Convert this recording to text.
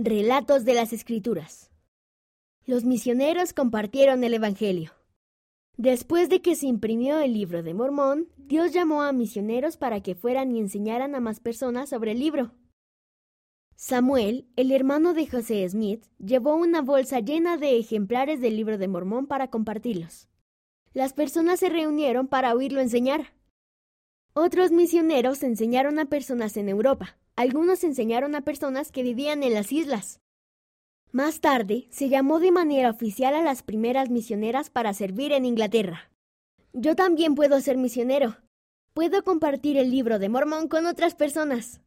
Relatos de las Escrituras. Los misioneros compartieron el Evangelio. Después de que se imprimió el libro de Mormón, Dios llamó a misioneros para que fueran y enseñaran a más personas sobre el libro. Samuel, el hermano de José Smith, llevó una bolsa llena de ejemplares del libro de Mormón para compartirlos. Las personas se reunieron para oírlo enseñar. Otros misioneros enseñaron a personas en Europa. Algunos enseñaron a personas que vivían en las islas. Más tarde, se llamó de manera oficial a las primeras misioneras para servir en Inglaterra. Yo también puedo ser misionero. Puedo compartir el libro de Mormón con otras personas.